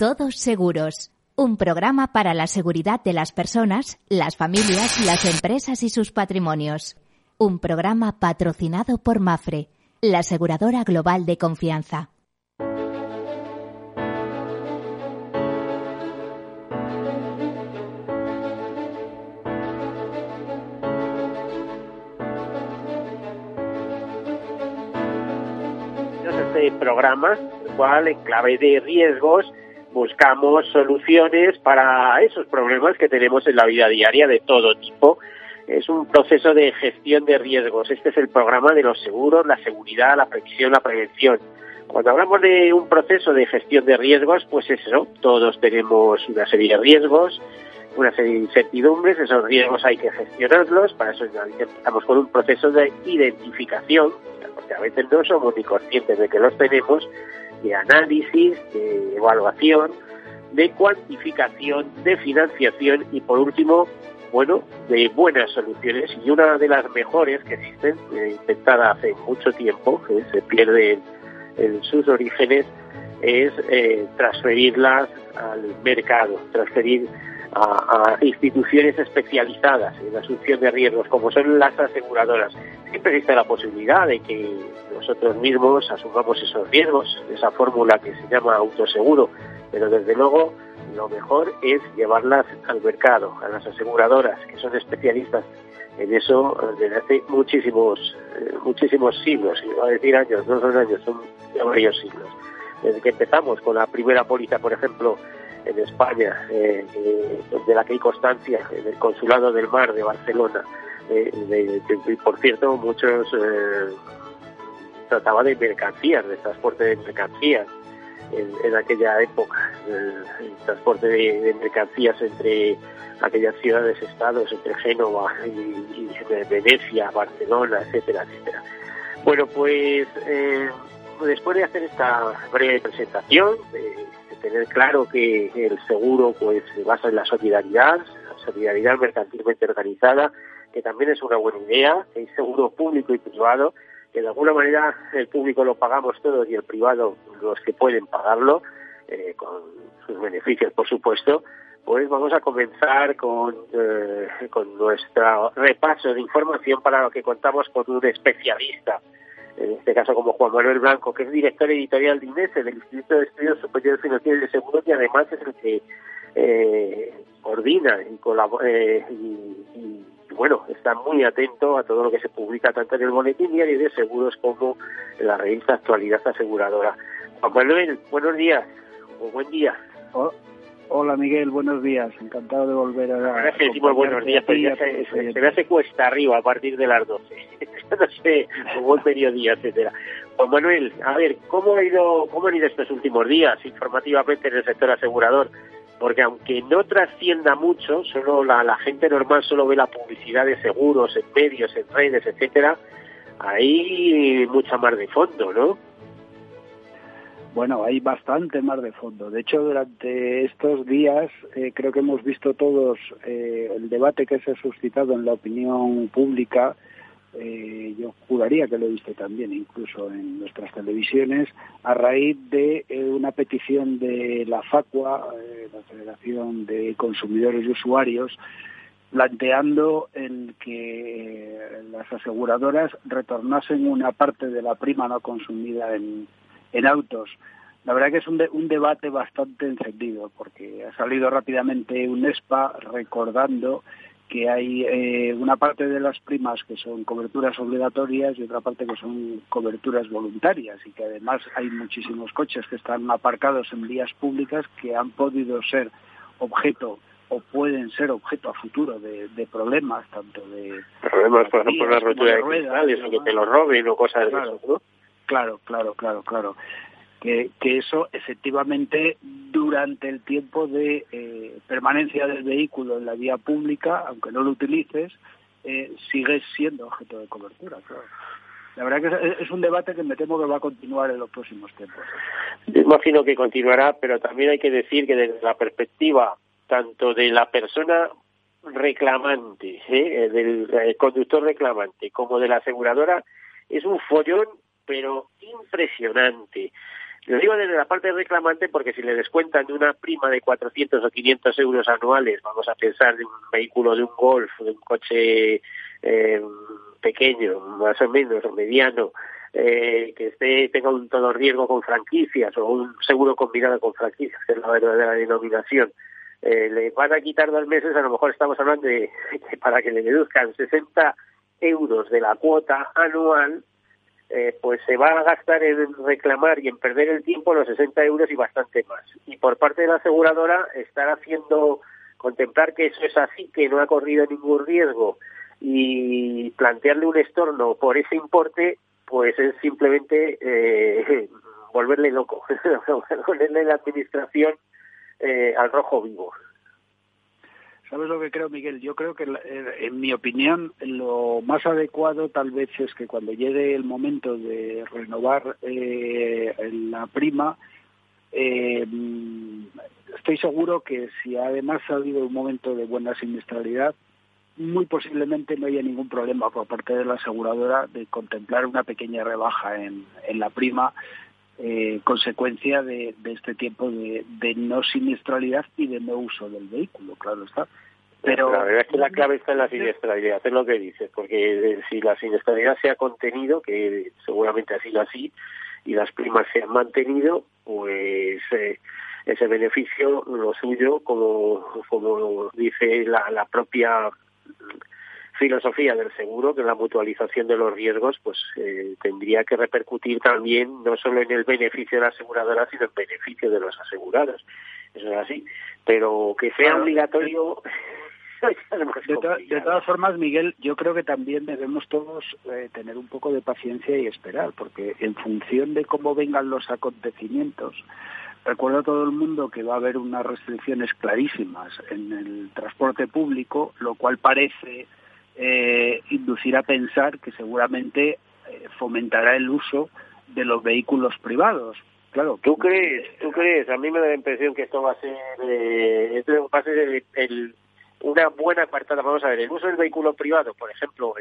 Todos Seguros, un programa para la seguridad de las personas, las familias, las empresas y sus patrimonios. Un programa patrocinado por Mafre, la aseguradora global de confianza. Este programa, el cual en clave de riesgos buscamos soluciones para esos problemas que tenemos en la vida diaria de todo tipo. Es un proceso de gestión de riesgos. Este es el programa de los seguros, la seguridad, la previsión, la prevención. Cuando hablamos de un proceso de gestión de riesgos, pues eso, todos tenemos una serie de riesgos, una serie de incertidumbres, esos riesgos hay que gestionarlos, para eso estamos con un proceso de identificación, porque a veces no somos ni conscientes de que los tenemos, de análisis, de evaluación, de cuantificación, de financiación y por último, bueno, de buenas soluciones y una de las mejores que existen, eh, intentada hace mucho tiempo, que se pierde en, sus orígenes, es eh, transferirlas al mercado, transferir a, a, instituciones especializadas en la asunción de riesgos, como son las aseguradoras. Siempre existe la posibilidad de que nosotros mismos asumamos esos riesgos, esa fórmula que se llama autoseguro, pero desde luego lo mejor es llevarlas al mercado, a las aseguradoras, que son especialistas en eso desde hace muchísimos, eh, muchísimos siglos, y va a decir años, no son años, son varios siglos. Desde que empezamos con la primera póliza, por ejemplo, en España, eh, eh, de la que hay constancia en el Consulado del Mar de Barcelona. De, por cierto, muchos trataba de mercancías, de transporte de mercancías en, aquella época, el, el transporte de, mercancías entre aquellas ciudades, estados, entre Génova y, Venecia, Barcelona, etcétera, etcétera. Bueno, pues eh, después de hacer esta breve presentación, de, tener claro que el seguro pues se basa en la solidaridad, la solidaridad mercantilmente organizada, que también es una buena idea, hay seguro público y privado, que de alguna manera el público lo pagamos todos y el privado los que pueden pagarlo, eh, con sus beneficios por supuesto, pues vamos a comenzar con, eh, con nuestro repaso de información para lo que contamos con un especialista en este caso como Juan Manuel Blanco, que es director editorial de INESE, del Instituto de Estudios Superiores Financieros y de Seguros, y además es el que eh, coordina y colabora eh, y, y, bueno, está muy atento a todo lo que se publica tanto en el Boletín Diario de Seguros como en la revista Actualidad Aseguradora. Juan Manuel, buenos días o buen día. Hola Miguel, buenos días. Encantado de volver a. Ahora decimos buenos días, pero ya se, se, se, me hace cuesta arriba a partir de las 12. no sé, como buen mediodía, etcétera. Juan Manuel, a ver, ¿cómo, ha ido, ¿cómo han ido estos últimos días informativamente en el sector asegurador? Porque aunque no trascienda mucho, solo la, la gente normal solo ve la publicidad de seguros en medios, en redes, etcétera, hay mucha más de fondo, ¿no? Bueno, hay bastante más de fondo. De hecho, durante estos días eh, creo que hemos visto todos eh, el debate que se ha suscitado en la opinión pública. Eh, yo juraría que lo viste también, incluso en nuestras televisiones, a raíz de eh, una petición de la FACUA, eh, la Federación de Consumidores y Usuarios, planteando el que las aseguradoras retornasen una parte de la prima no consumida en, en autos. La verdad que es un, de, un debate bastante encendido porque ha salido rápidamente un ESPA recordando que hay eh, una parte de las primas que son coberturas obligatorias y otra parte que son coberturas voluntarias y que además hay muchísimos coches que están aparcados en vías públicas que han podido ser objeto o pueden ser objeto a futuro de, de problemas, tanto de... Problemas, por ejemplo, la rotura de cristales o que te lo roben o cosas claro, de eso, ¿no? Claro, claro, claro, claro. Que, eso efectivamente durante el tiempo de eh, permanencia del vehículo en la vía pública, aunque no lo utilices, eh, sigue siendo objeto de cobertura, claro. La verdad que es, un debate que me temo que va a continuar en los próximos tiempos. Yo imagino que continuará, pero también hay que decir que desde la perspectiva tanto de la persona reclamante, ¿eh? del eh, conductor reclamante, como de la aseguradora, es un follón, pero impresionante. Lo digo desde la parte reclamante porque si le descuentan de una prima de 400 o 500 euros anuales, vamos a pensar de un vehículo de un Golf, de un coche eh, pequeño, más o menos, o mediano, eh, que esté tenga un todo riesgo con franquicias o un seguro combinado con franquicias, que es la verdadera denominación, eh, le van a quitar dos meses, a lo mejor estamos hablando de que para que le deduzcan 60 euros de la cuota anual, eh, pues se va a gastar en reclamar y en perder el tiempo los 60 euros y bastante más. Y por parte de la aseguradora estar haciendo, contemplar que eso es así, que no ha corrido ningún riesgo y plantearle un estorno por ese importe, pues es simplemente eh, volverle loco, ponerle la administración eh, al rojo vivo. ¿Sabes lo que creo, Miguel? Yo creo que, eh, en mi opinión, lo más adecuado tal vez es que cuando llegue el momento de renovar eh, la prima, eh, estoy seguro que si además ha habido un momento de buena siniestralidad, muy posiblemente no haya ningún problema por parte de la aseguradora de contemplar una pequeña rebaja en, en la prima eh, consecuencia de, este tiempo de, no siniestralidad y de no uso del vehículo, claro está. Pero la verdad es que la clave está en la siniestralidad, es lo que dices, porque eh, si la siniestralidad se ha contenido, que seguramente ha sido así, y las primas se han mantenido, pues eh, ese beneficio, lo suyo, como, como dice la, la propia filosofía del seguro, que la mutualización de los riesgos, pues eh, tendría que repercutir también no solo en el beneficio de la aseguradora, sino en beneficio de los asegurados. Eso es así. Pero que sea obligatorio. de, todas formas, Miguel, yo creo que también debemos todos eh, tener un poco de paciencia y esperar, porque en función de cómo vengan los acontecimientos, Recuerdo a todo el mundo que va a haber unas restricciones clarísimas en el transporte público, lo cual parece eh, inducir a pensar que seguramente eh, fomentará el uso de los vehículos privados. Claro. ¿Tú crees? ¿Tú crees? A mí me da la impresión que esto va a ser, eh, esto va a ser el, una buena apartada. Vamos a ver, el uso del vehículo privado, por ejemplo,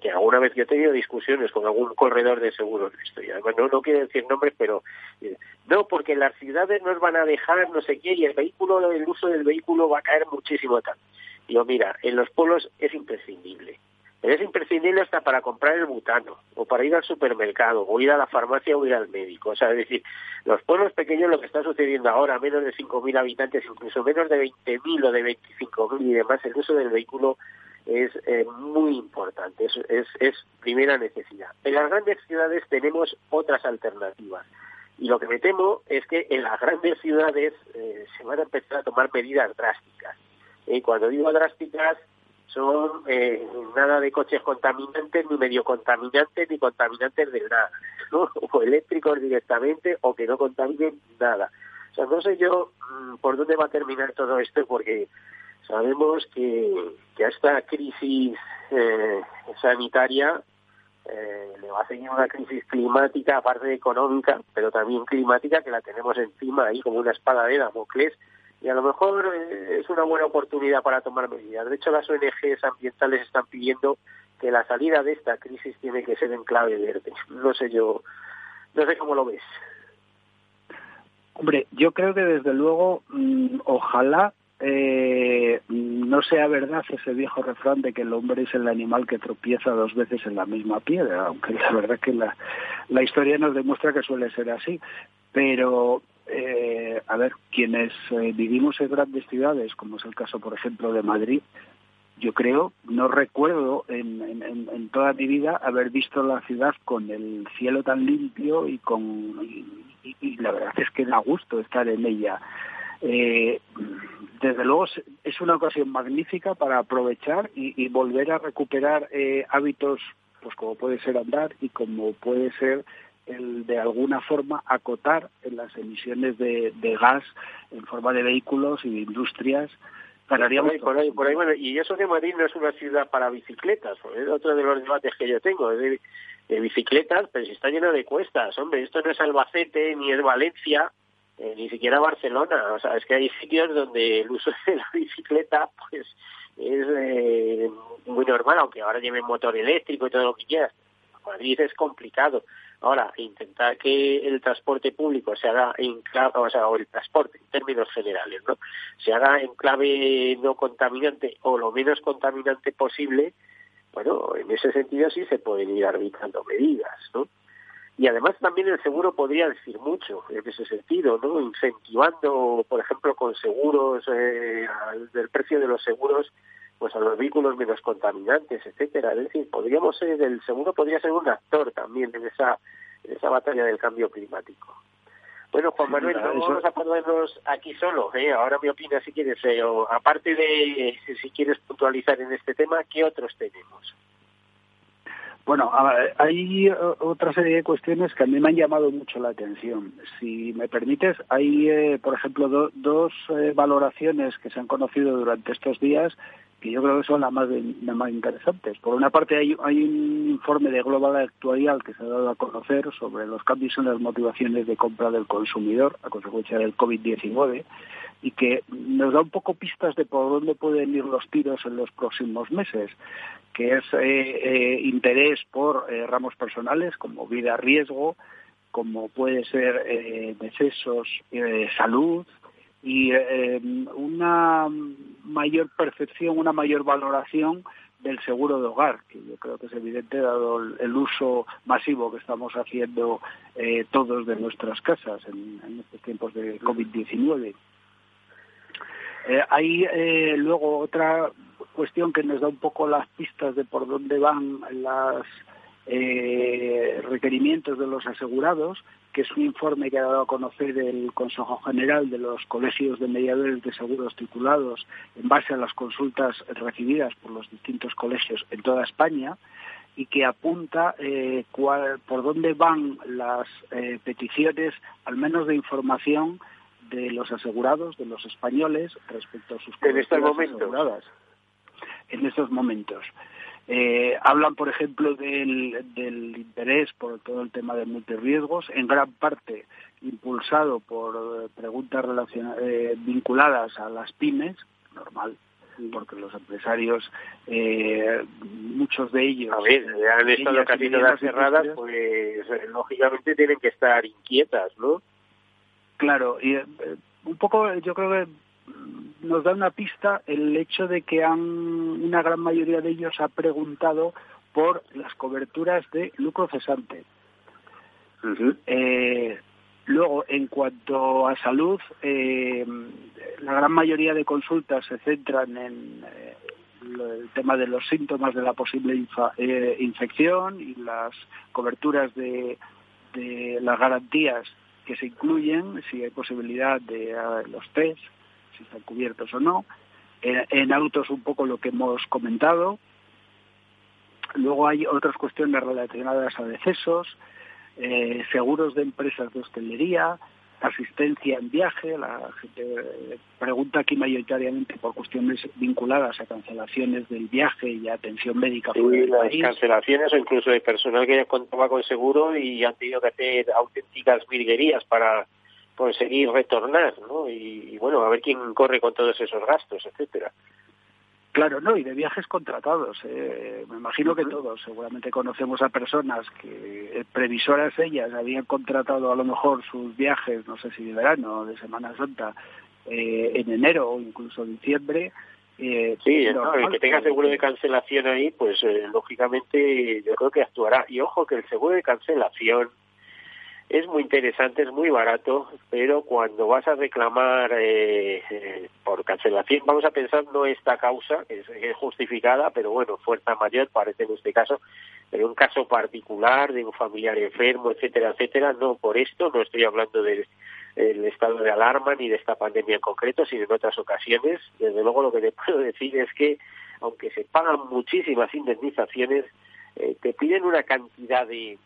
que, alguna vez yo he tenido discusiones con algún corredor de seguros de no, no quiero decir nombres, pero eh, no, porque las ciudades nos van a dejar no sé qué y el vehículo, el uso del vehículo va a caer muchísimo tal. Digo, mira, en los pueblos es imprescindible. Es imprescindible hasta para comprar el butano, o para ir al supermercado, o ir a la farmacia, o ir al médico. O sea, es decir, los pueblos pequeños, lo que está sucediendo ahora, menos de 5.000 habitantes, incluso menos de 20.000 o de 25.000 y demás, el uso del vehículo es eh, muy importante, es, es, es primera necesidad. En las grandes ciudades tenemos otras alternativas. Y lo que me temo es que en las grandes ciudades eh, se van a empezar a tomar medidas drásticas. Y cuando digo drásticas, son eh, nada de coches contaminantes, ni medio contaminantes, ni contaminantes de nada, o eléctricos directamente, o que no contaminen nada. O sea, no sé yo mm, por dónde va a terminar todo esto, porque sabemos que, a esta crisis eh, sanitaria eh, le va a seguir una crisis climática, aparte económica, pero también climática, que la tenemos encima ahí como una espada de Damocles, y a lo mejor eh, es una buena oportunidad para tomar medidas. De hecho, las ONGs ambientales están pidiendo que la salida de esta crisis tiene que ser en clave verde. No sé yo, no sé cómo lo ves. Hombre, yo creo que desde luego, mm, ojalá eh, no sea verdad ese viejo refrán de que el hombre es el animal que tropieza dos veces en la misma piedra, aunque la verdad que la, la historia nos demuestra que suele ser así. Pero eh, a ver, quienes eh, vivimos en grandes ciudades, como es el caso, por ejemplo, de Madrid, yo creo, no recuerdo en, en, toda mi vida haber visto la ciudad con el cielo tan limpio y con y, la verdad es que da gusto estar en ella. Eh, desde luego es una ocasión magnífica para aprovechar y, y volver a recuperar eh, hábitos, pues como puede ser andar y como puede ser el de alguna forma acotar en las emisiones de, gas en forma de vehículos y de industrias ganaríamos por ahí, por ahí, bueno, y eso que Madrid no es una ciudad para bicicletas, es otro de los debates que yo tengo, de, bicicletas, pero si está lleno de cuestas, hombre, esto no es Albacete, ni es Valencia, eh, ni siquiera Barcelona, o sea, es que hay sitios donde el uso de la bicicleta, pues, es eh, muy normal, aunque ahora lleven motor eléctrico y todo lo que quieras. Madrid es complicado. Ahora, intentar que el transporte público se haga en clave, o sea, o el transporte en términos generales, ¿no? Se haga en clave no contaminante o lo menos contaminante posible, bueno, en ese sentido sí se pueden ir arbitrando medidas, ¿no? Y además también el seguro podría decir mucho en ese sentido, ¿no? Incentivando, por ejemplo, con seguros, eh, del precio de los seguros, pues a los vehículos menos contaminantes, etcétera. Es decir, podríamos ser, el seguro podría ser un actor también en esa, en esa batalla del cambio climático. Bueno, Juan Manuel, no vamos a ponernos aquí solo. ¿eh? Ahora me opinas si quieres, eh, aparte de si quieres puntualizar en este tema, ¿qué otros tenemos? Bueno, hay eh, otra serie de cuestiones que a mí me han llamado mucho la atención. Si me permites, hay, eh, por ejemplo, dos eh, valoraciones que se han conocido durante estos días que yo creo que son las más, más interesantes. Por una parte, hay, hay un informe de Global Actuarial que se ha dado a conocer sobre los cambios en las motivaciones de compra del consumidor a consecuencia del COVID-19 y que nos da un poco pistas de por dónde pueden ir los tiros en los próximos meses, que es eh, eh, interés por eh, ramos personales como vida riesgo, como puede ser decesos, salud y una mayor percepción, una mayor valoración del seguro de hogar, que yo creo que es evidente dado el, uso masivo que estamos haciendo todos de nuestras casas en, estos tiempos de COVID-19. Eh, hay eh, luego otra cuestión que nos da un poco las pistas de por dónde van los eh, requerimientos de los asegurados, que es un informe que ha dado a conocer el Consejo General de los Colegios de Mediadores de Seguros titulados en base a las consultas recibidas por los distintos colegios en toda España y que apunta por dónde van las peticiones, al menos de información, de los asegurados, de los españoles, respecto a sus en estos momentos. En estos momentos. Eh, hablan, por ejemplo, del, del, interés por todo el tema de multirriesgos, en gran parte impulsado por eh, preguntas eh, vinculadas a las pymes, normal, porque los empresarios, eh, muchos de ellos... A ver, han estado casi todas cerradas, pues lógicamente tienen que estar inquietas, ¿no? Claro, y eh, un poco yo creo que nos da una pista el hecho de que han, una gran mayoría de ellos ha preguntado por las coberturas de lucro cesante. eh, luego, en cuanto a salud, eh, la gran mayoría de consultas se centran en eh, el tema de los síntomas de la posible eh, infección y las coberturas de, de las garantías que se incluyen, si hay posibilidad de los test, si están cubiertos o no. En, autos un poco lo que hemos comentado. Luego hay otras cuestiones relacionadas a decesos, eh, seguros de empresas de hostelería, asistencia en viaje, la gente pregunta aquí mayoritariamente por cuestiones vinculadas a cancelaciones del viaje y atención médica. Sí, las cancelaciones o incluso de personal que ya contaba con seguro y han tenido que hacer auténticas virguerías para conseguir retornar, ¿no? Y, bueno, a ver quién corre con todos esos gastos, etcétera. Claro, no, y de viajes contratados. Eh, me imagino que todos, seguramente conocemos a personas que, eh, previsoras ellas, habían contratado a lo mejor sus viajes, no sé si de verano o de Semana Santa, eh, en enero o incluso diciembre. Eh, sí, el que tenga seguro de cancelación ahí, pues lógicamente yo creo que actuará. Y ojo que el seguro de cancelación es muy interesante, es muy barato, pero cuando vas a reclamar eh, eh, por cancelación, vamos a pensar no esta causa, que es, justificada, pero bueno, fuerza mayor parece en este caso, pero un caso particular de un familiar enfermo, etcétera, etcétera, no por esto, no estoy hablando del, estado de alarma ni de esta pandemia en concreto, sino en otras ocasiones. Desde luego lo que te puedo decir es que, aunque se pagan muchísimas indemnizaciones, eh, te piden una cantidad de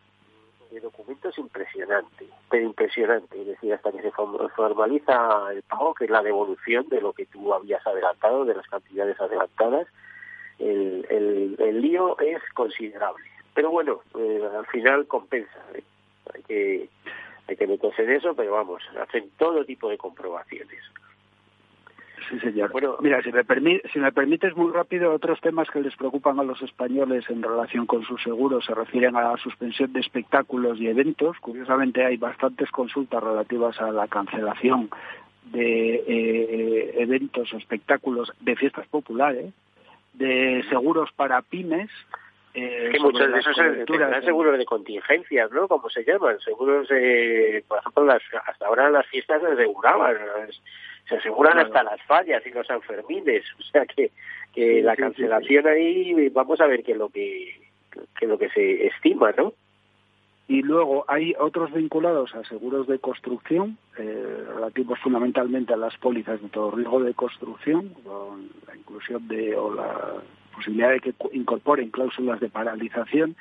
de documentos impresionante, pero impresionante. Es decir, hasta que se formaliza el pago, que es la devolución de lo que tú habías adelantado, de las cantidades adelantadas, el, el, el lío es considerable. Pero bueno, eh, al final compensa. ¿eh? Hay que hay que meterse en eso, pero vamos, hacen todo tipo de comprobaciones. Sí, señor. Bueno, mira, si me, si me permites muy rápido, otros temas que les preocupan a los españoles en relación con sus seguros se refieren a la suspensión de espectáculos y eventos. Curiosamente, hay bastantes consultas relativas a la cancelación de eh, eventos o espectáculos de fiestas populares, de seguros para pymes, eh, que muchos de esos seguros de contingencias, ¿no? Como se llaman, seguros, eh, por ejemplo, las, hasta ahora las fiestas se aseguraban, se aseguran hasta las fallas y los Sanfermines, o sea que, que la cancelación ahí, vamos a ver qué es lo que, qué es lo que se estima, ¿no? Y luego hay otros vinculados a seguros de construcción, eh, relativos fundamentalmente a las pólizas de todo riesgo de construcción, con la inclusión de o la posibilidad de que incorporen cláusulas de paralización.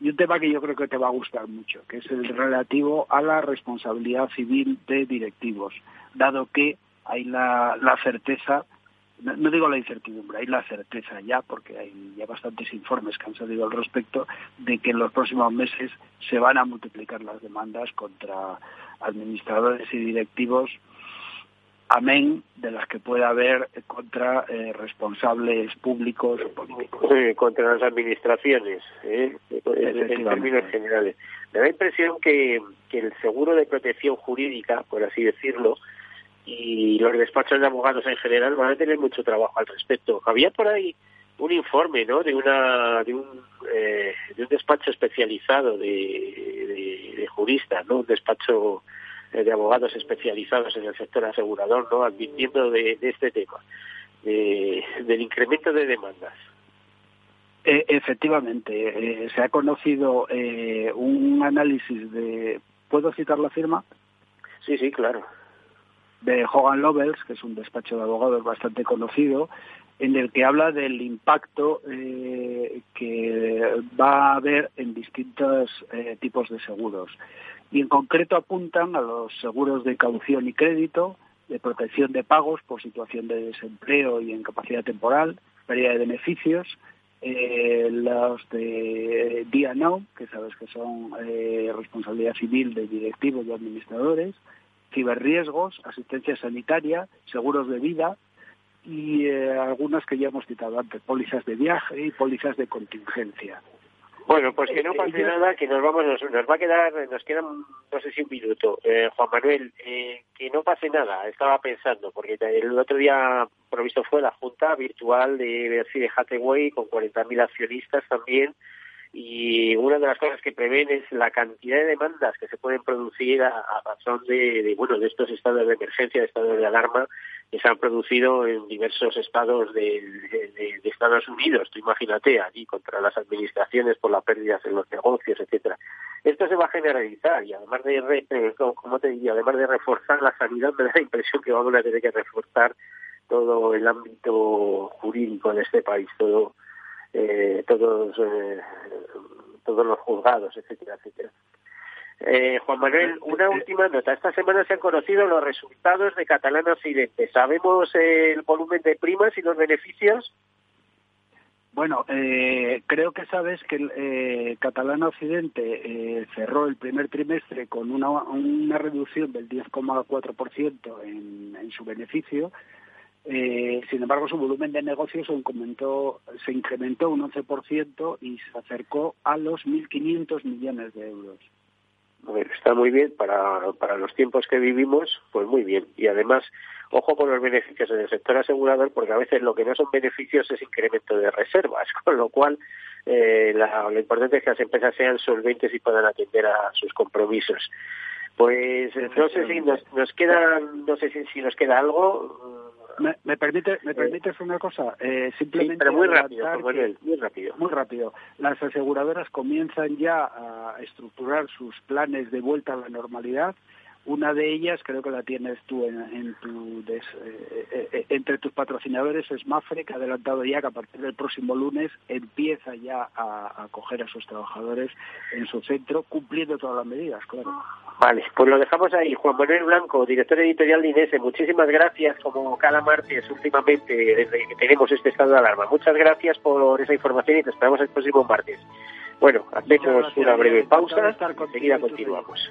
Y un tema que yo creo que te va a gustar mucho, que es el relativo a la responsabilidad civil de directivos, dado que hay la, la certeza no, digo la incertidumbre, hay la certeza ya, porque hay ya bastantes informes que han salido al respecto, de que en los próximos meses se van a multiplicar las demandas contra administradores y directivos, amén de las que pueda haber contra eh, responsables públicos o políticos. contra las administraciones, ¿eh? en términos generales. Me da la impresión que, que el seguro de protección jurídica, por así decirlo, y los despachos de abogados en general van a tener mucho trabajo al respecto. Había por ahí un informe, ¿no? De una de un eh, de un despacho especializado de, de, juristas, ¿no? Un despacho de abogados especializados en el sector asegurador, ¿no? Advirtiendo de, este tema, del incremento de demandas. E, efectivamente, eh, se ha conocido un análisis de. ¿Puedo citar la firma? Sí, sí, claro de Hogan Lovells, que es un despacho de abogados bastante conocido, en el que habla del impacto eh, que va a haber en distintos eh, tipos de seguros. Y en concreto apuntan a los seguros de caución y crédito, de protección de pagos por situación de desempleo y incapacidad temporal, pérdida de beneficios, eh, los de D&O, que sabes que son responsabilidad civil de directivos y administradores, ciberriesgos, asistencia sanitaria, seguros de vida y eh, algunas que ya hemos citado antes, pólizas de viaje y pólizas de contingencia. Bueno, pues que no pase nada, que nos vamos, nos, va a quedar, nos quedan, no sé si un minuto. Eh, Juan Manuel, eh, que no pase nada, estaba pensando, porque el otro día, por visto, fue la junta virtual de, de Hathaway con 40.000 accionistas también, y una de las cosas que prevén es la cantidad de demandas que se pueden producir a, razón de, bueno de estos estados de emergencia, de estados de alarma que se han producido en diversos estados de, Estados Unidos. Tú imagínate allí contra las administraciones por las pérdidas en los negocios, etcétera. Esto se va a generalizar y además de, eh, como te diría, además de reforzar la sanidad, me da la impresión que vamos a tener que reforzar todo el ámbito jurídico de este país, todo eh, todos eh, todos los juzgados, etcétera, etcétera. Eh, Juan Manuel, una última nota. Esta semana se han conocido los resultados de Catalán Occidente. ¿Sabemos el volumen de primas y los beneficios? Bueno, eh, creo que sabes que eh, Catalán Occidente cerró el primer trimestre con una, una reducción del 10,4% en, en su beneficio eh, sin embargo, su volumen de negocios se incrementó, se incrementó un 11% y se acercó a los 1.500 millones de euros. está muy bien para, para los tiempos que vivimos, pues muy bien. Y además, ojo con los beneficios en el sector asegurador, porque a veces lo que no son beneficios es incremento de reservas, con lo cual eh, lo importante es que las empresas sean solventes y puedan atender a sus compromisos. Pues no sé si nos, nos queda, no sé si, si nos queda algo me, permite, me permites una cosa, eh, simplemente muy rápido, muy rápido, muy rápido. Las aseguradoras comienzan ya a estructurar sus planes de vuelta a la normalidad una de ellas, creo que la tienes tú en, tu eh, eh, eh, entre tus patrocinadores, es Mafre, que ha adelantado ya que a partir del próximo lunes empieza ya a acoger a sus trabajadores en su centro, cumpliendo todas las medidas, claro. Vale, pues lo dejamos ahí. Juan Manuel Blanco, director editorial de Inés, muchísimas gracias, como cada martes últimamente, desde que tenemos este estado de alarma. Muchas gracias por esa información y te esperamos el próximo martes. Bueno, hacemos una breve pausa, enseguida continuamos.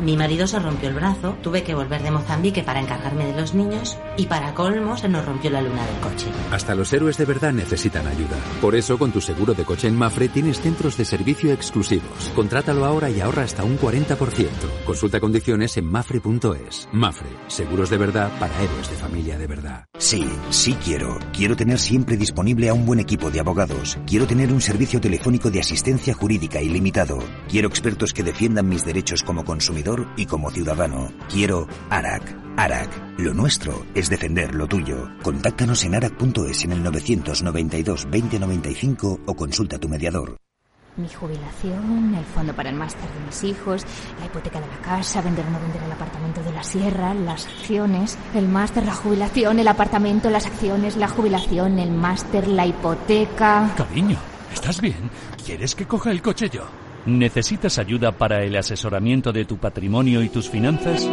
Mi marido se rompió el brazo, tuve que volver de Mozambique para encargarme de los niños y para colmo se nos rompió la luna del coche. Hasta los héroes de verdad necesitan ayuda. Por eso con tu seguro de coche en Mafre tienes centros de servicio exclusivos. Contrátalo ahora y ahorra hasta un 40%. Consulta condiciones en mafre.es. Mafre, seguros de verdad para héroes de familia de verdad. Sí, sí quiero. Quiero tener siempre disponible a un buen equipo de abogados. Quiero tener un servicio telefónico de asistencia jurídica ilimitado. Quiero expertos que defiendan mis derechos como consumidor y como ciudadano. Quiero ARAC. ARAC. Lo nuestro es defender lo tuyo. Contáctanos en arac.es en el 992 2095 o consulta a tu mediador. Mi jubilación, el fondo para el máster de mis hijos, la hipoteca de la casa, vender o no vender el apartamento de la sierra, las acciones, el máster, la jubilación, el apartamento, las acciones, la jubilación, el máster, la hipoteca. Cariño, ¿estás bien? ¿Quieres que coja el coche yo? ¿Necesitas ayuda para el asesoramiento de tu patrimonio y tus finanzas?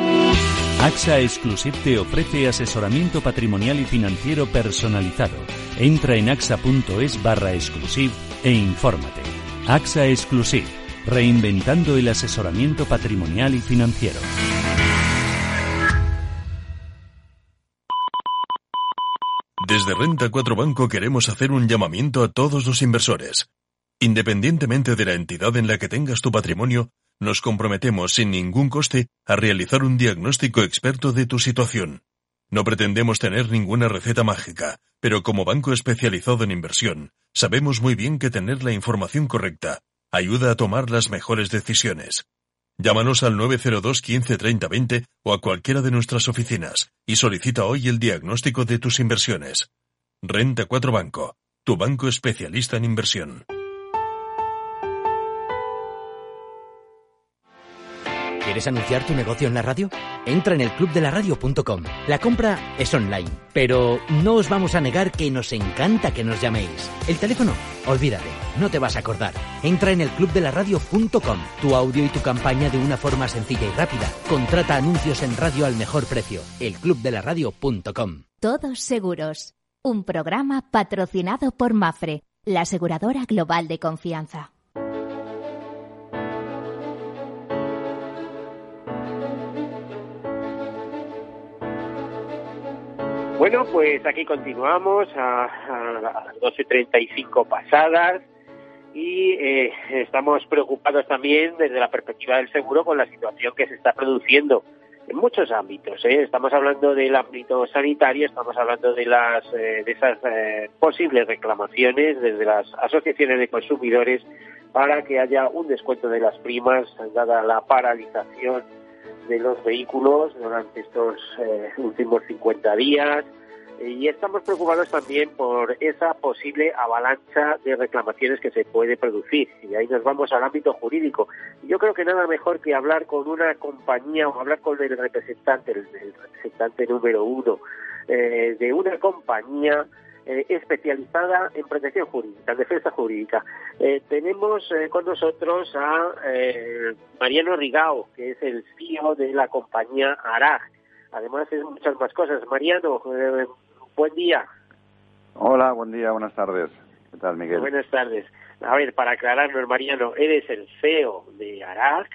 AXA Exclusive te ofrece asesoramiento patrimonial y financiero personalizado. Entra en axa.es barra exclusive e infórmate. AXA Exclusive, reinventando el asesoramiento patrimonial y financiero. Desde Renta 4 Banco queremos hacer un llamamiento a todos los inversores. Independientemente de la entidad en la que tengas tu patrimonio, nos comprometemos sin ningún coste a realizar un diagnóstico experto de tu situación. No pretendemos tener ninguna receta mágica, pero como banco especializado en inversión, sabemos muy bien que tener la información correcta ayuda a tomar las mejores decisiones. Llámanos al 902 15 30 20 o a cualquiera de nuestras oficinas y solicita hoy el diagnóstico de tus inversiones. Renta 4 Banco, tu banco especialista en inversión. ¿Quieres anunciar tu negocio en la radio? Entra en el clubdelaradio.com. La compra es online, pero no os vamos a negar que nos encanta que nos llaméis. El teléfono, olvídate, no te vas a acordar. Entra en el clubdelaradio.com. Tu audio y tu campaña de una forma sencilla y rápida. Contrata anuncios en radio al mejor precio. Elclubdelaradio.com. Todos seguros. Un programa patrocinado por Mafre, la aseguradora global de confianza. Bueno, pues aquí continuamos a, las 12.35 pasadas y eh, estamos preocupados también desde la perspectiva del seguro con la situación que se está produciendo en muchos ámbitos. ¿eh? Estamos hablando del ámbito sanitario, estamos hablando de las eh, de esas posibles reclamaciones desde las asociaciones de consumidores para que haya un descuento de las primas dada la paralización de los vehículos durante estos últimos 50 días y estamos preocupados también por esa posible avalancha de reclamaciones que se puede producir. Y ahí nos vamos al ámbito jurídico. Yo creo que nada mejor que hablar con una compañía o hablar con el representante, el, representante número uno eh, de una compañía eh, especializada en protección jurídica, en defensa jurídica. Eh, tenemos con nosotros a Mariano Rigao, que es el CEO de la compañía ARAG. Además, es muchas más cosas. Mariano, Buen día. Hola, buen día, buenas tardes. ¿Qué tal, Miguel? Buenas tardes. A ver, para aclararnos, Mariano, eres el CEO de ARAC,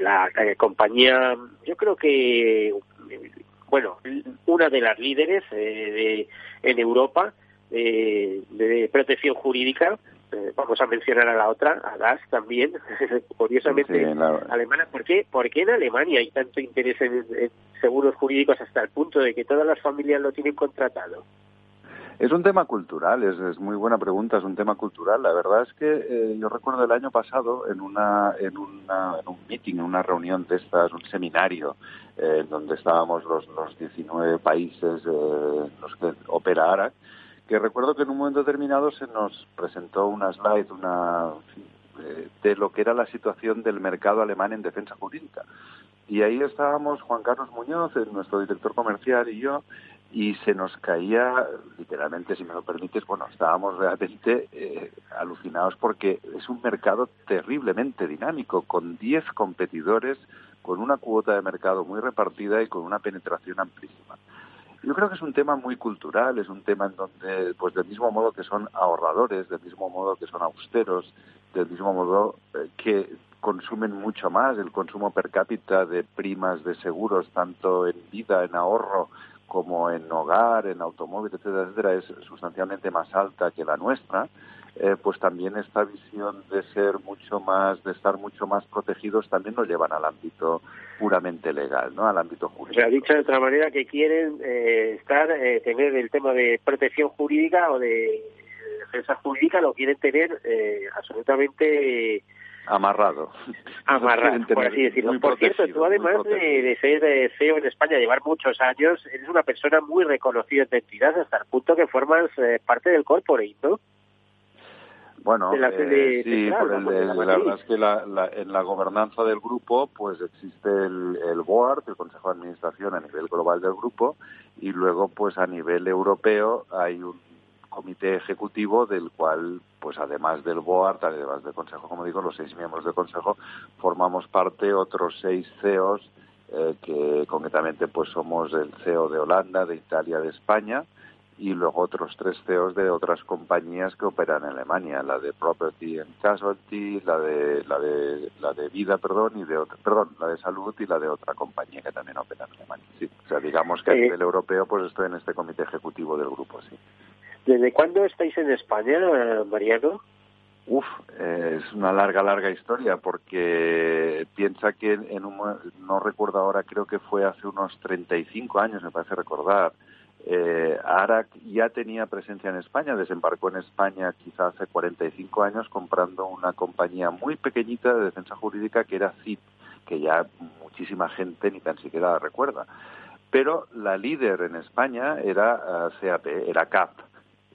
la, compañía, yo creo que, bueno, una de las líderes eh, de, en Europa de, protección jurídica. Eh, vamos a mencionar a la otra, a DAS también, curiosamente alemana. ¿Por qué? ¿Por qué en Alemania hay tanto interés en seguros jurídicos hasta el punto de que todas las familias lo tienen contratado? Es un tema cultural, es, muy buena pregunta, es un tema cultural. La verdad es que eh, yo recuerdo el año pasado en una, en, una, en un meeting, en una reunión de estas, un seminario, eh, donde estábamos los, los 19 países eh, los que opera ARAC, que recuerdo que en un momento determinado se nos presentó una slide, una eh, de lo que era la situación del mercado alemán en defensa jurídica. Y ahí estábamos Juan Carlos Muñoz, nuestro director comercial, y yo, y se nos caía, literalmente, si me lo permites, bueno, estábamos realmente eh, alucinados porque es un mercado terriblemente dinámico, con 10 competidores, con una cuota de mercado muy repartida y con una penetración amplísima. Yo creo que es un tema muy cultural, es un tema en donde, pues del mismo modo que son ahorradores, del mismo modo que son austeros, del mismo modo eh, que consumen mucho más, el consumo per cápita de primas de seguros, tanto en vida, en ahorro, como en hogar, en automóvil, etcétera, etcétera, es sustancialmente más alta que la nuestra, eh, pues también esta visión de ser mucho más, de estar mucho más protegidos, también nos llevan al ámbito puramente legal, ¿no? Al ámbito jurídico. O sea, dicho de otra manera, que quieren eh, estar, eh, tener el tema de protección jurídica o de defensa jurídica, lo quieren tener absolutamente amarrado. Amarrado, por así decirlo. Por cierto, tú además de, ser CEO en España, llevar muchos años, eres una persona muy reconocida en tu entidad hasta el punto que formas eh, parte del corporate, ¿no? Bueno, eh, sí, por el, la, verdad es que la, en la gobernanza del grupo pues existe el, el board, el Consejo de Administración a nivel global del grupo y luego pues a nivel europeo hay un comité ejecutivo del cual, pues además del board, además del consejo, como digo, los seis miembros del consejo, formamos parte otros seis CEOs eh, que concretamente pues somos el CEO de Holanda, de Italia, de España y luego otros tres CEOs de otras compañías que operan en Alemania, la de Property and Casualty, la de la de la de vida, perdón, y de otra, perdón, la de salud y la de otra compañía que también opera en Alemania. Sí, o sea, digamos que a nivel europeo pues estoy en este comité ejecutivo del grupo, sí. ¿Desde cuándo estáis en España, Mariano? Uf, es una larga, larga historia porque piensa que en un, no recuerdo ahora, creo que fue hace unos 35 años, me parece recordar, eh, ARAC ya tenía presencia en España, desembarcó en España quizá hace 45 años comprando una compañía muy pequeñita de defensa jurídica que era CIP, que ya muchísima gente ni tan siquiera la recuerda. Pero la líder en España era eh, CAP, era CAP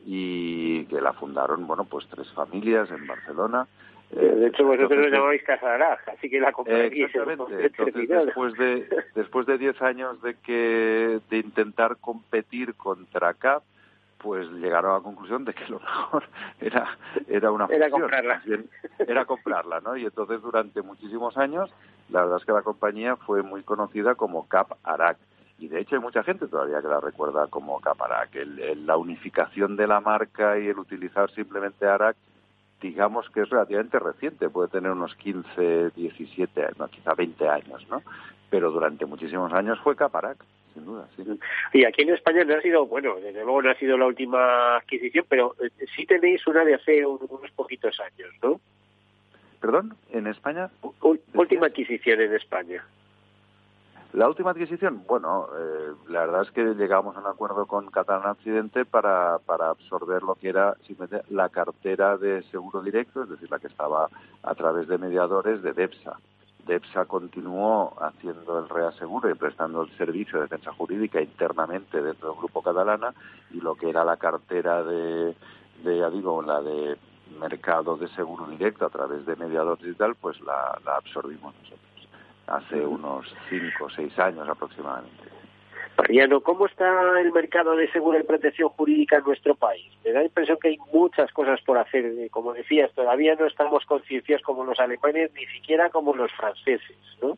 y que la fundaron, bueno, pues tres familias en Barcelona. Eh, de hecho, vosotros lo llamáis Casa así que la compañía Exactamente. Entonces, después de, después de diez años de, que, de intentar competir contra CAP, pues llegaron a la conclusión de que lo mejor era, era una fusión. Era comprarla. Era comprarla, ¿no? Y entonces, durante muchísimos años, la verdad es que la compañía fue muy conocida como CAP Arac y de hecho hay mucha gente todavía que la recuerda como Caparac. El, la unificación de la marca y el utilizar simplemente Arac, digamos que es relativamente reciente, puede tener unos 15, 17, no, quizá 20 años, ¿no? Pero durante muchísimos años fue Caparac, sin duda, sí. Y aquí en España no ha sido, bueno, desde luego no ha sido la última adquisición, pero eh, sí tenéis una de hace unos poquitos años, ¿no? ¿Perdón? ¿En España? última adquisición en España. La última adquisición, bueno, eh, la verdad es que llegamos a un acuerdo con Catalán Accidente para, para absorber lo que era simplemente la cartera de seguro directo, es decir, la que estaba a través de mediadores de DEPSA. DEPSA continuó haciendo el reaseguro y prestando el servicio de defensa jurídica internamente dentro del grupo catalana y lo que era la cartera de, de ya digo, la de mercado de seguro directo a través de mediadores y tal, pues la absorbimos nosotros hace unos cinco o seis años aproximadamente. Mariano, ¿cómo está el mercado de seguro y protección jurídica en nuestro país? Me da la impresión que hay muchas cosas por hacer. Como decías, todavía no estamos concienciados como los alemanes, ni siquiera como los franceses, ¿no?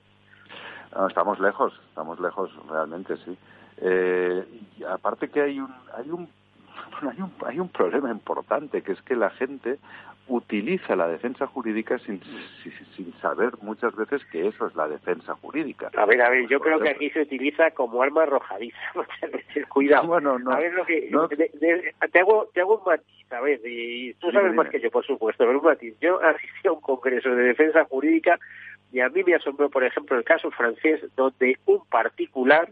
no estamos lejos, estamos lejos realmente, sí. Eh, y aparte que hay un, hay un hay un, hay un problema importante, que es que la gente utiliza la defensa jurídica sin, sin, saber muchas veces que eso es la defensa jurídica. A ver, a ver, yo creo que aquí se utiliza como arma arrojadiza muchas veces. Cuidado. Bueno, no, a ver, lo que, te, hago, te hago un matiz, a ver, y tú sabes más que yo, por supuesto, pero un matiz. Yo asistí a un congreso de defensa jurídica y a mí me asombró, por ejemplo, el caso francés donde un particular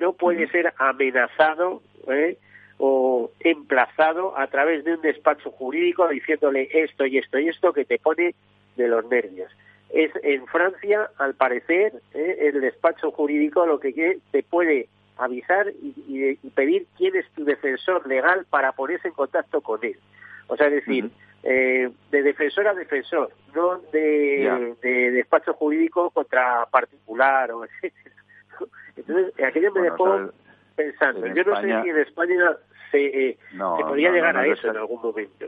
no puede ser amenazado ¿eh? O emplazado a través de un despacho jurídico diciéndole esto y esto y esto que te pone de los nervios. Es en Francia, al parecer, ¿eh? el despacho jurídico lo que te puede avisar y, pedir quién es tu defensor legal para ponerse en contacto con él. O sea, es decir, eh, de defensor a defensor, no de, de despacho jurídico contra particular o Entonces, aquello me dejó pensando. Yo no sé si en España se, eh, podría llegar a eso en algún momento.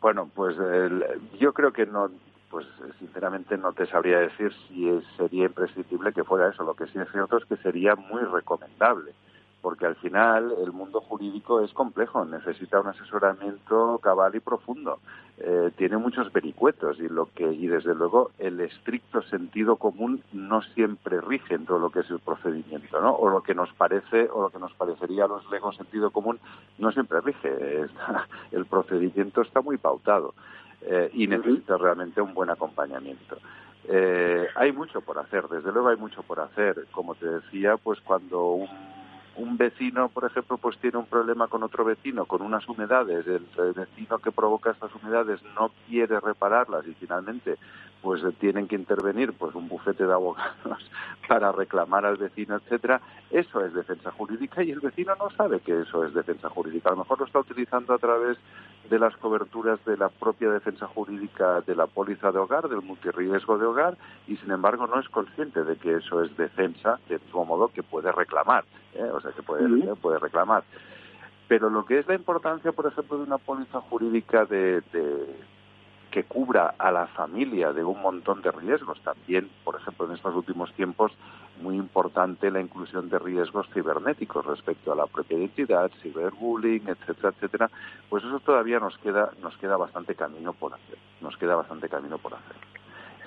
Bueno, pues yo creo que no, pues sinceramente no te sabría decir si sería imprescindible que fuera eso. Lo que sí es cierto es que sería muy recomendable porque al final el mundo jurídico es complejo, necesita un asesoramiento cabal y profundo, eh, tiene muchos vericuetos y lo que y desde luego el estricto sentido común no siempre rige en todo lo que es el procedimiento, ¿no? O lo que nos parece o lo que nos parecería a los legos sentido común no siempre rige, el procedimiento está muy pautado eh, y necesita realmente un buen acompañamiento. Eh, hay mucho por hacer, desde luego hay mucho por hacer. Como te decía, pues cuando un un vecino, por ejemplo, pues tiene un problema con otro vecino, con unas humedades, el, vecino que provoca estas humedades no quiere repararlas y finalmente pues tienen que intervenir pues un bufete de abogados para reclamar al vecino, etcétera, eso es defensa jurídica y el vecino no sabe que eso es defensa jurídica. A lo mejor lo está utilizando a través de las coberturas de la propia defensa jurídica de la póliza de hogar, del multirriesgo de hogar, y sin embargo no es consciente de que eso es defensa, de mismo modo que puede reclamar, ¿eh? o sea, que puede, puede reclamar. Pero lo que es la importancia, por ejemplo, de una póliza jurídica de que cubra a la familia de un montón de riesgos. También, por ejemplo, en estos últimos tiempos, muy importante la inclusión de riesgos cibernéticos respecto a la propia identidad, ciberbullying, etcétera, etcétera. Pues eso todavía nos queda, nos queda bastante camino por hacer. Nos queda bastante camino por hacer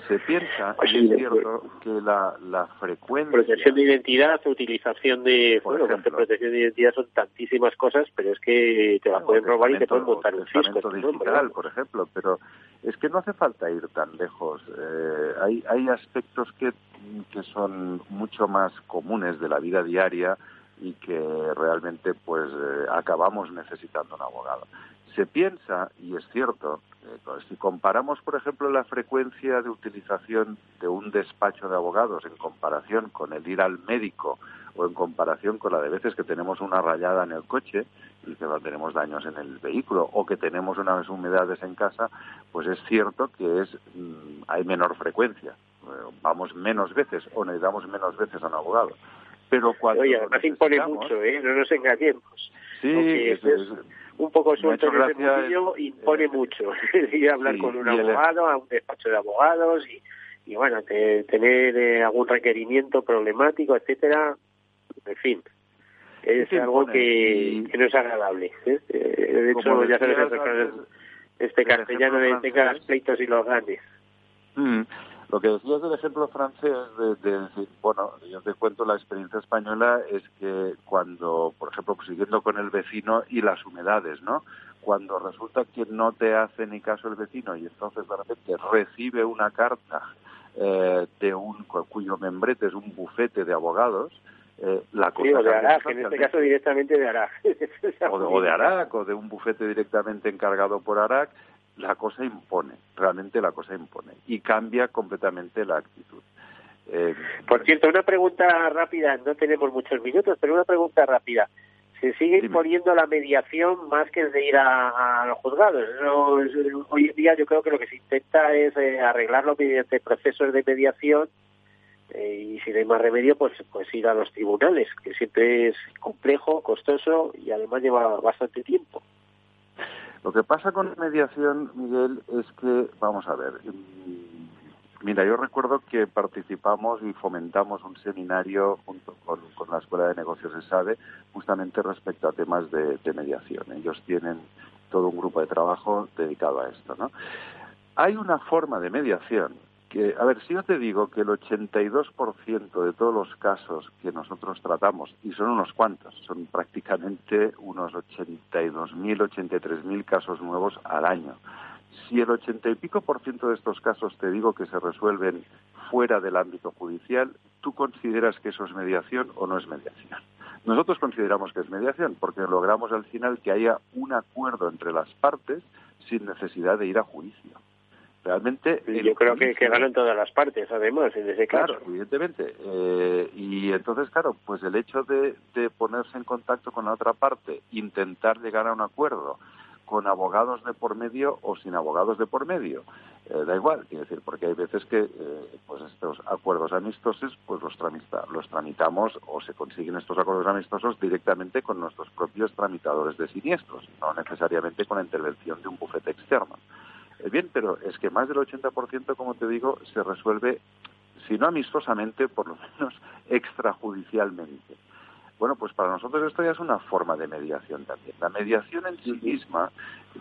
se piensa, y es cierto, que la, la frecuencia... Protección de identidad, utilización de... bueno, protección de identidad son tantísimas cosas, pero es que te la pueden robar y te pueden montar un fisco. digital, por ejemplo, pero es que no hace falta ir tan lejos. Eh, hay, hay aspectos que, que son mucho más comunes de la vida diaria y que realmente pues eh, acabamos necesitando un abogado. Se piensa, y es cierto, si comparamos, por ejemplo, la frecuencia de utilización de un despacho de abogados en comparación con el ir al médico o en comparación con la de veces que tenemos una rayada en el coche y que tenemos daños en el vehículo o que tenemos unas humedades en casa, pues es cierto que es mm, hay menor frecuencia. Eh, vamos menos veces o necesitamos menos veces a un abogado. Pero cuando Oye, además impone mucho, ¿eh? No nos engañemos. Sí, es, un poco suelto en ese mundillo impone eh, mucho. ir a hablar con un abogado, a un despacho de abogados y, y bueno, tener eh, algún requerimiento problemático, etcétera, en fin. Es algo que, que, no es agradable. ¿eh? de hecho, ya sabes, este castellano de tenga los pleitos y los ganes. Mm. Lo que decías del ejemplo francés, de, decir, bueno, yo te cuento la experiencia española, es que cuando, por ejemplo, pues, siguiendo con el vecino y las humedades, ¿no? Cuando resulta que no te hace ni caso el vecino y entonces de repente recibe una carta eh, de un cuyo membrete es un bufete de abogados, eh, la cosa sí, o de en este caso directamente de Arac. o, de, o de o de un bufete directamente encargado por Arac, la cosa impone, realmente la cosa impone y cambia completamente la actitud. Eh, Por cierto, una pregunta rápida, no tenemos muchos minutos, pero una pregunta rápida. ¿Se sigue imponiendo la mediación más que el de ir a, los juzgados? hoy en día yo creo que lo que se intenta es eh, arreglarlo mediante procesos de mediación eh, y si no hay más remedio, pues, pues ir a los tribunales, que siempre es complejo, costoso y además lleva bastante tiempo. Lo que pasa con la mediación, Miguel, es que, vamos a ver, mm, mira, yo recuerdo que participamos y fomentamos un seminario junto con, la Escuela de Negocios de SADE justamente respecto a temas de, de mediación. Ellos tienen todo un grupo de trabajo dedicado a esto, ¿no? Hay una forma de mediación a ver, si yo te digo que el 82% de todos los casos que nosotros tratamos, y son unos cuantos, son prácticamente unos 82.000, 83.000 casos nuevos al año. Si el 80 y pico por ciento de estos casos te digo que se resuelven fuera del ámbito judicial, ¿tú consideras que eso es mediación o no es mediación? Nosotros consideramos que es mediación porque logramos al final que haya un acuerdo entre las partes sin necesidad de ir a juicio. Realmente. yo creo que, que, ganan todas las partes, además, en ese caso. Claro, evidentemente. Eh, y entonces, claro, pues el hecho de, de, ponerse en contacto con la otra parte, intentar llegar a un acuerdo, con abogados de por medio o sin abogados de por medio. Eh, da igual, quiero decir, porque hay veces que eh, pues estos acuerdos amistosos pues los, tramita, los tramitamos o se consiguen estos acuerdos amistosos directamente con nuestros propios tramitadores de siniestros, no necesariamente con la intervención de un bufete externo. Eh, bien, pero es que más del 80%, como te digo, se resuelve, si no amistosamente, por lo menos extrajudicialmente. Bueno, pues para nosotros esto ya es una forma de mediación también. La mediación en sí misma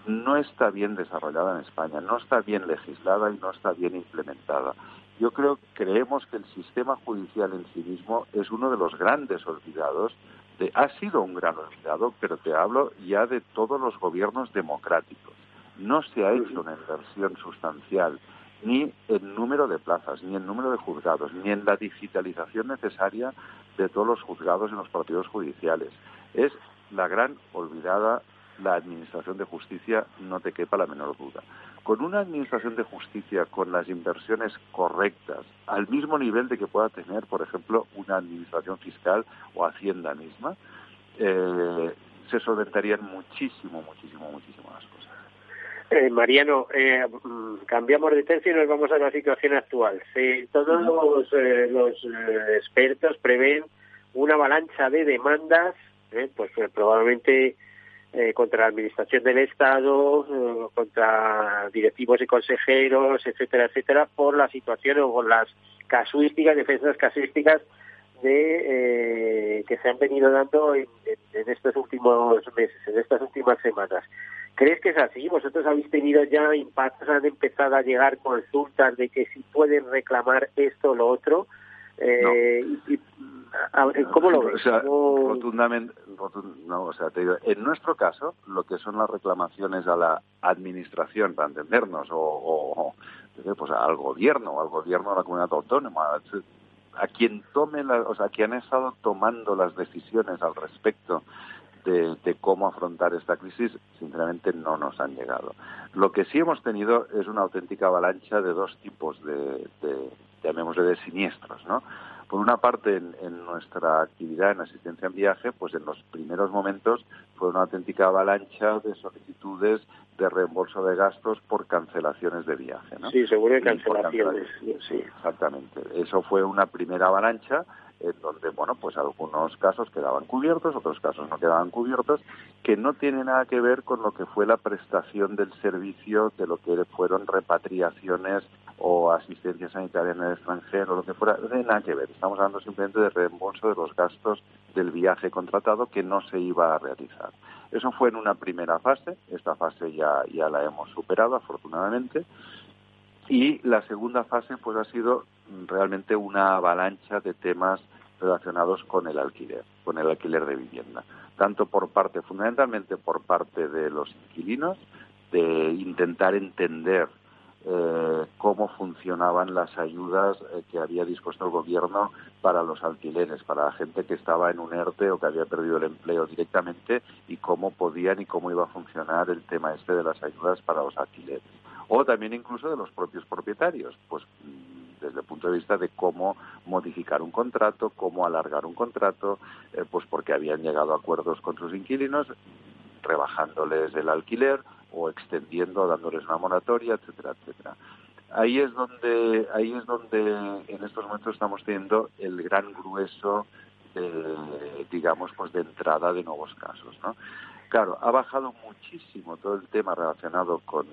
no está bien desarrollada en España, no está bien legislada y no está bien implementada. Yo creo, creemos que el sistema judicial en sí mismo es uno de los grandes olvidados. De, ha sido un gran olvidado, pero te hablo ya de todos los gobiernos democráticos. No se ha hecho una inversión sustancial ni en número de plazas, ni en número de juzgados, ni en la digitalización necesaria de todos los juzgados en los partidos judiciales. Es la gran olvidada la Administración de Justicia, no te quepa la menor duda. Con una Administración de Justicia con las inversiones correctas, al mismo nivel de que pueda tener, por ejemplo, una Administración Fiscal o Hacienda misma, eh, se solventarían muchísimo, muchísimo, muchísimo las cosas. Eh, Mariano, eh, mm, cambiamos de tercio y nos vamos a la situación actual. todos los, eh, los expertos prevén una avalancha de demandas, pues probablemente contra la Administración del Estado, contra directivos y consejeros, etcétera, etcétera, por la situación o por las casuísticas, defensas casuísticas de que se han venido dando en estos últimos meses, en estas últimas semanas. ¿Crees que es así? ¿Vosotros habéis tenido ya impactos? ¿Han empezado a llegar consultas de que si pueden reclamar esto o lo otro? Eh, ¿Cómo lo ves? O sea, rotundamente, no, o sea, te digo, en nuestro caso, lo que son las reclamaciones a la administración, para entendernos, o, pues al gobierno, al gobierno de la comunidad autónoma, a quien tome, la, o sea, quien ha estado tomando las decisiones al respecto de, cómo afrontar esta crisis, sinceramente no nos han llegado. Lo que sí hemos tenido es una auténtica avalancha de dos tipos de, de llamémosle, de siniestros, ¿no? Por una parte, en, nuestra actividad en asistencia en viaje, pues en los primeros momentos fue una auténtica avalancha de solicitudes de reembolso de gastos por cancelaciones de viaje, ¿no? Sí, seguro que cancelaciones. Sí, exactamente. Eso fue una primera avalancha en donde, bueno, pues algunos casos quedaban cubiertos, otros casos no quedaban cubiertos, que no tiene nada que ver con lo que fue la prestación del servicio, de lo que fueron repatriaciones o asistencia sanitaria en el extranjero, lo que fuera, no tiene nada que ver. Estamos hablando simplemente de reembolso de los gastos del viaje contratado que no se iba a realizar. Eso fue en una primera fase, esta fase ya, ya la hemos superado afortunadamente, y la segunda fase pues ha sido realmente una avalancha de temas relacionados con el alquiler, con el alquiler de vivienda, tanto por parte, fundamentalmente por parte de los inquilinos, de intentar entender eh, cómo funcionaban las ayudas eh, que había dispuesto el gobierno para los alquileres, para la gente que estaba en un ERTE o que había perdido el empleo directamente y cómo podían y cómo iba a funcionar el tema este de las ayudas para los alquileres. O también incluso de los propios propietarios, pues desde el punto de vista de cómo modificar un contrato, cómo alargar un contrato, eh, pues porque habían llegado a acuerdos con sus inquilinos, rebajándoles el alquiler o extendiendo, dándoles una moratoria, etcétera, etcétera. Ahí es donde, ahí es donde en estos momentos estamos teniendo el gran grueso, de, digamos, pues de entrada de nuevos casos, ¿no? Claro, ha bajado muchísimo todo el tema relacionado con,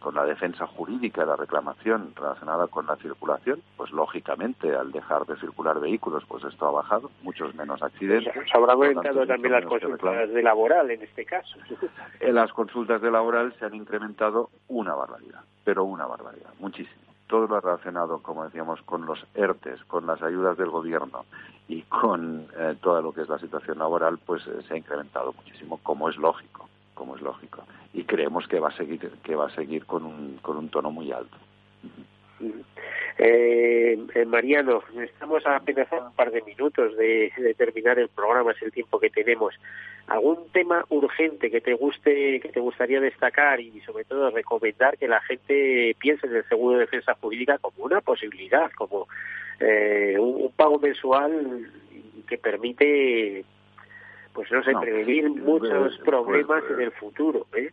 con la defensa jurídica de la reclamación relacionada con la circulación, pues lógicamente al dejar de circular vehículos, pues esto ha bajado, muchos menos accidentes. Se habrá aumentado también las consultas de laboral en este caso. En las consultas de laboral se han incrementado una barbaridad, pero una barbaridad, muchísimo. Todo lo relacionado, como decíamos, con los ERTES, con las ayudas del gobierno y con eh, todo lo que es la situación laboral, pues eh, se ha incrementado muchísimo, como es lógico como es lógico. Y creemos que va a seguir, que va a seguir con un, con un tono muy alto. Eh, eh, Mariano, estamos apenas a un par de minutos de, terminar el programa, es el tiempo que tenemos. ¿Algún tema urgente que te guste, que te gustaría destacar y sobre todo recomendar que la gente piense en el seguro de defensa jurídica como una posibilidad, como eh, un, pago mensual que permite pues no sé, prevenir muchos pues, problemas pues, en el futuro. ¿eh?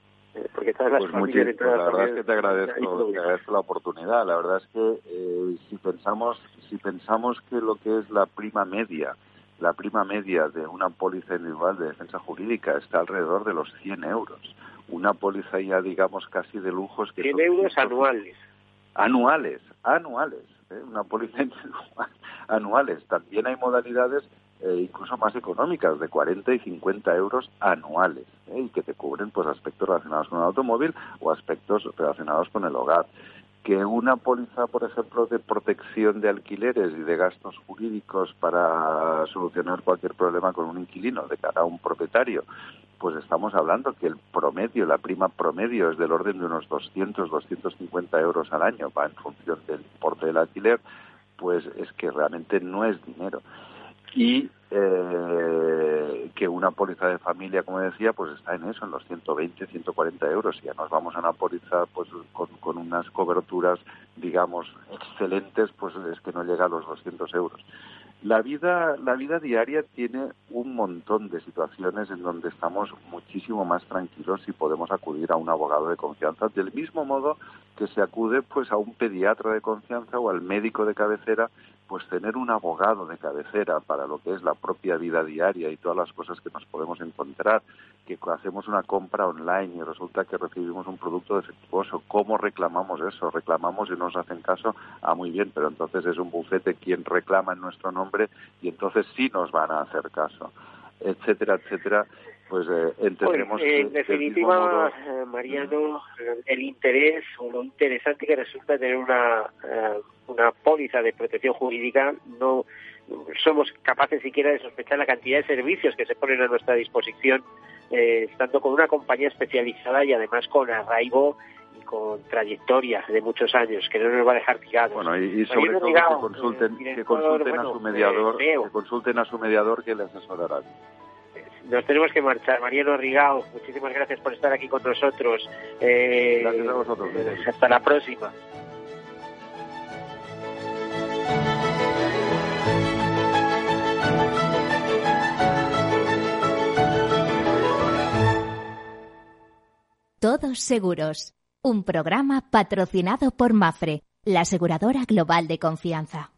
Porque todas las pues familias pues la verdad es que te agradezco, te agradezco la oportunidad. La verdad es que eh, si pensamos si pensamos que lo que es la prima media la prima media de una póliza individual de defensa jurídica está alrededor de los 100 euros. Una póliza ya, digamos, casi de lujos. Que 100 euros anuales. Anuales, anuales. ¿eh? Una póliza anuales. También hay modalidades eh, incluso más económicas, de 40 y 50 euros anuales, ¿eh? y que te cubren pues aspectos relacionados con el automóvil o aspectos relacionados con el hogar que una póliza, por ejemplo, de protección de alquileres y de gastos jurídicos para solucionar cualquier problema con un inquilino de cara a un propietario, pues estamos hablando que el promedio, la prima promedio es del orden de unos 200, 250 euros al año, va en función del importe del alquiler, pues es que realmente no es dinero y eh, que una póliza de familia, como decía, pues está en eso, en los 120, 140 euros. Y ya nos vamos a una póliza pues con, con unas coberturas, digamos, excelentes, pues es que no llega a los 200 euros. La vida, la vida diaria tiene un montón de situaciones en donde estamos muchísimo más tranquilos y podemos acudir a un abogado de confianza, del mismo modo que se acude pues a un pediatra de confianza o al médico de cabecera, pues tener un abogado de cabecera para lo que es la propia vida diaria y todas las cosas que nos podemos encontrar, que hacemos una compra online y resulta que recibimos un producto defectuoso, ¿cómo reclamamos eso? Reclamamos y no nos hacen caso, ah, muy bien, pero entonces es un bufete quien reclama en nuestro nombre y entonces sí nos van a hacer caso, etcétera, etcétera. Pues eh, entendemos pues, En definitiva, eh, Mariano, el interés o lo interesante que resulta tener una, eh, una póliza de protección jurídica no somos capaces siquiera de sospechar la cantidad de servicios que se ponen a nuestra disposición, eh, estando con una compañía especializada y además con arraigo con trayectoria de muchos años, que no nos va a dejar tirados. Bueno, y, sobre todo que consulten, que consulten a su mediador, que consulten a su mediador que les asesorará. Nos tenemos que marchar. Mariano Rigao, muchísimas gracias por estar aquí con nosotros. Eh, gracias a vosotros. hasta la próxima. Todos seguros. Un programa patrocinado por Mafre, la aseguradora global de confianza.